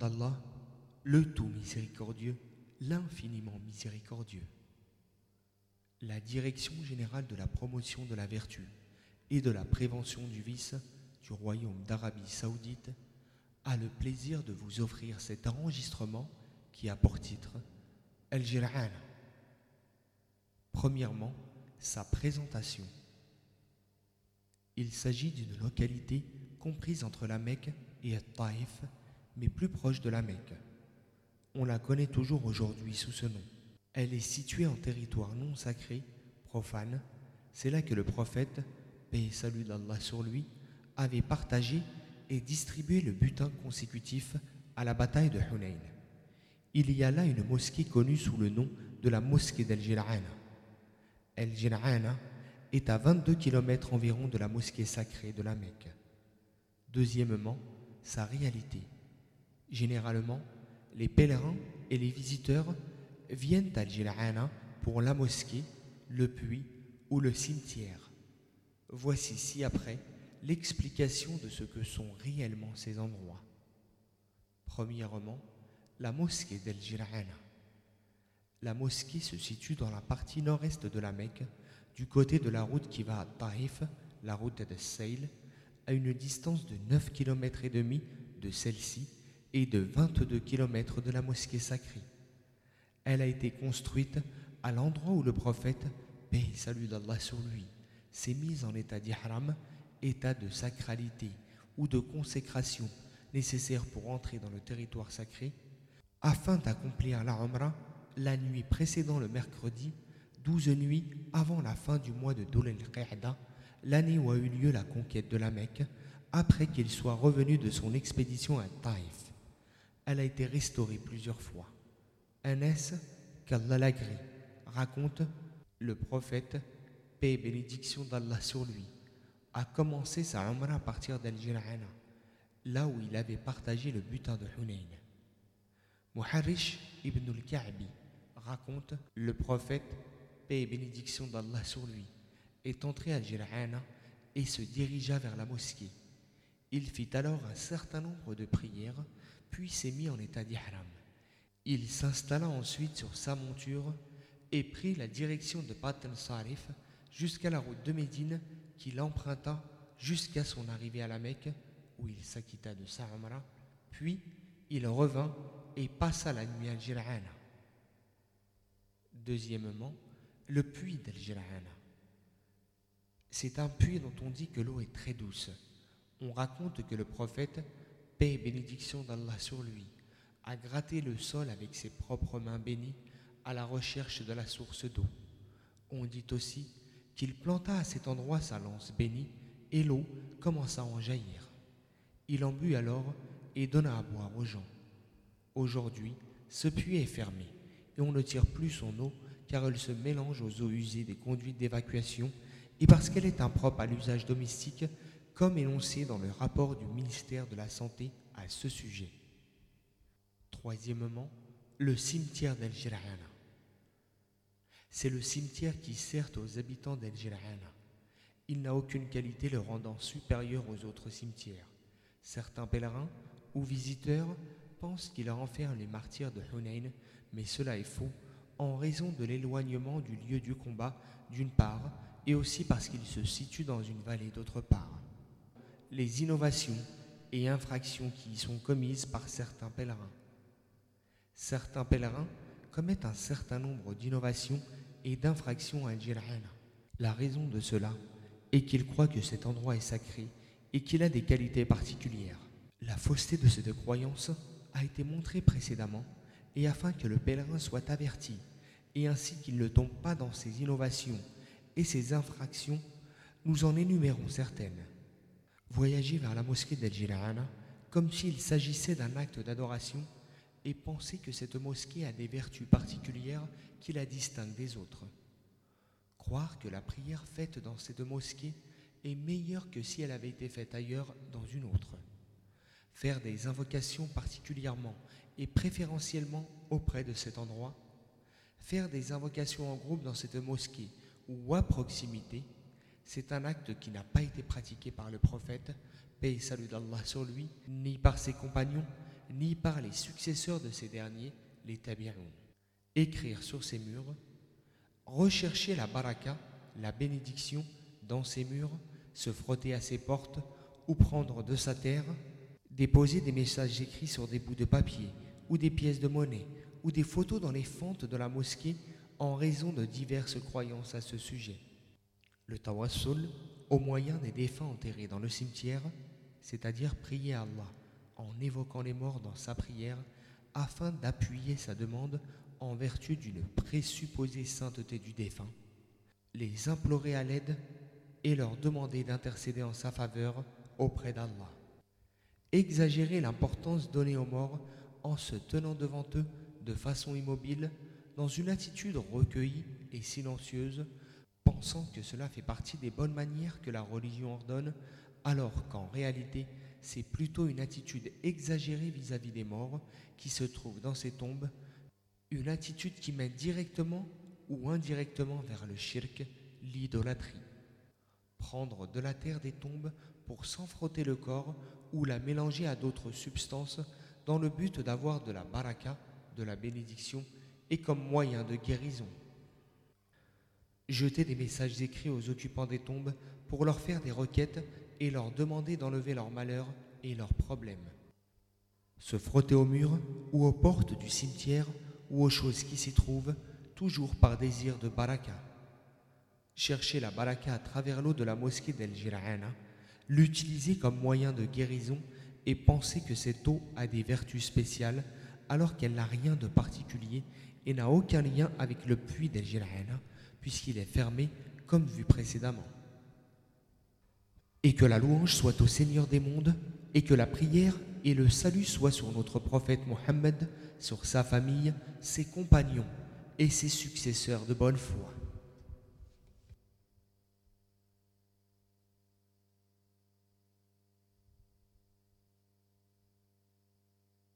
d'Allah, le tout miséricordieux, l'infiniment miséricordieux. La Direction générale de la promotion de la vertu et de la prévention du vice du Royaume d'Arabie saoudite a le plaisir de vous offrir cet enregistrement qui a pour titre El Jir'an. Premièrement, sa présentation. Il s'agit d'une localité comprise entre la Mecque et Taïf, mais plus proche de la Mecque. On la connaît toujours aujourd'hui sous ce nom. Elle est située en territoire non sacré, profane. C'est là que le prophète, paix et salut d'Allah sur lui, avait partagé et distribué le butin consécutif à la bataille de Hunayn. Il y a là une mosquée connue sous le nom de la mosquée d'Al-Jir'ana. El-Jir'ana est à 22 km environ de la mosquée sacrée de la Mecque. Deuxièmement, sa réalité. Généralement, les pèlerins et les visiteurs viennent à Al-Jir'ana pour la mosquée, le puits ou le cimetière. Voici ci-après l'explication de ce que sont réellement ces endroits. Premièrement, la mosquée d'El-Jir'ana. La mosquée se situe dans la partie nord-est de la Mecque, du côté de la route qui va à Taif, la route de Seil, à une distance de 9 km et demi de celle-ci et de 22 km de la mosquée sacrée. Elle a été construite à l'endroit où le prophète, paix salut d'Allah sur lui, s'est mis en état d'ihram, état de sacralité ou de consécration nécessaire pour entrer dans le territoire sacré, afin d'accomplir la la nuit précédant le mercredi, 12 nuits avant la fin du mois de Dhul al l'année où a eu lieu la conquête de la Mecque, après qu'il soit revenu de son expédition à Taïf. Elle a été restaurée plusieurs fois. Anas, qu'Allah l'agrée, raconte le prophète, paix et bénédiction d'Allah sur lui, a commencé sa Umrah à partir d'Al-Jir'ana, là où il avait partagé le butin de Hunayn. Muharrish ibn al-Ka'bi raconte le prophète, paix et bénédiction d'Allah sur lui, est entré à Jir'ana et se dirigea vers la mosquée. Il fit alors un certain nombre de prières, puis s'est mis en état d'ihram. Il s'installa ensuite sur sa monture et prit la direction de Patel Sarif jusqu'à la route de Médine qu'il emprunta jusqu'à son arrivée à la Mecque où il s'acquitta de sa Umrah, puis il revint et passa la nuit à Jir'ana. Deuxièmement, le puits d'Al-Jir'ana. C'est un puits dont on dit que l'eau est très douce. On raconte que le prophète, paix et bénédiction d'Allah sur lui, a gratté le sol avec ses propres mains bénies à la recherche de la source d'eau. On dit aussi qu'il planta à cet endroit sa lance bénie et l'eau commença à en jaillir. Il en but alors et donna à boire aux gens. Aujourd'hui, ce puits est fermé et on ne tire plus son eau car elle se mélange aux eaux usées des conduites d'évacuation et parce qu'elle est impropre à l'usage domestique, comme énoncé dans le rapport du ministère de la Santé à ce sujet. Troisièmement, le cimetière d'El Jir'ana. C'est le cimetière qui sert aux habitants d'El Jir'ana. Il n'a aucune qualité le rendant supérieur aux autres cimetières. Certains pèlerins ou visiteurs pensent qu'il renferme les martyrs de Hunayn, mais cela est faux en raison de l'éloignement du lieu du combat d'une part et aussi parce qu'il se situe dans une vallée d'autre part. Les innovations et infractions qui y sont commises par certains pèlerins. Certains pèlerins commettent un certain nombre d'innovations et d'infractions à Jir'ana. La raison de cela est qu'ils croient que cet endroit est sacré et qu'il a des qualités particulières. La fausseté de cette croyance a été montrée précédemment et afin que le pèlerin soit averti et ainsi qu'il ne tombe pas dans ces innovations et ces infractions, nous en énumérons certaines. Voyager vers la mosquée d'Al-Jira'ana comme s'il s'agissait d'un acte d'adoration et penser que cette mosquée a des vertus particulières qui la distinguent des autres. Croire que la prière faite dans cette mosquée est meilleure que si elle avait été faite ailleurs dans une autre. Faire des invocations particulièrement et préférentiellement auprès de cet endroit. Faire des invocations en groupe dans cette mosquée ou à proximité, c'est un acte qui n'a pas été pratiqué par le prophète, paix salut d'Allah sur lui, ni par ses compagnons, ni par les successeurs de ces derniers, les Tabi'un. Écrire sur ces murs, rechercher la baraka, la bénédiction, dans ces murs, se frotter à ses portes ou prendre de sa terre, déposer des messages écrits sur des bouts de papier ou des pièces de monnaie ou des photos dans les fentes de la mosquée en raison de diverses croyances à ce sujet. Le tawassul, au moyen des défunts enterrés dans le cimetière, c'est-à-dire prier Allah en évoquant les morts dans sa prière afin d'appuyer sa demande en vertu d'une présupposée sainteté du défunt, les implorer à l'aide et leur demander d'intercéder en sa faveur auprès d'Allah. Exagérer l'importance donnée aux morts en se tenant devant eux de façon immobile, dans une attitude recueillie et silencieuse, pensant que cela fait partie des bonnes manières que la religion ordonne, alors qu'en réalité c'est plutôt une attitude exagérée vis-à-vis des morts qui se trouvent dans ces tombes, une attitude qui mène directement ou indirectement vers le shirk, l'idolâtrie. Prendre de la terre des tombes pour s'en frotter le corps ou la mélanger à d'autres substances dans le but d'avoir de la baraka, de la bénédiction et comme moyen de guérison. Jeter des messages écrits aux occupants des tombes pour leur faire des requêtes et leur demander d'enlever leurs malheurs et leurs problèmes. Se frotter au mur ou aux portes du cimetière ou aux choses qui s'y trouvent, toujours par désir de baraka. Chercher la baraka à travers l'eau de la mosquée d'El Jirana, l'utiliser comme moyen de guérison et penser que cette eau a des vertus spéciales alors qu'elle n'a rien de particulier et n'a aucun lien avec le puits d'El Jirana puisqu'il est fermé comme vu précédemment. Et que la louange soit au Seigneur des mondes, et que la prière et le salut soient sur notre prophète Mohammed, sur sa famille, ses compagnons et ses successeurs de bonne foi.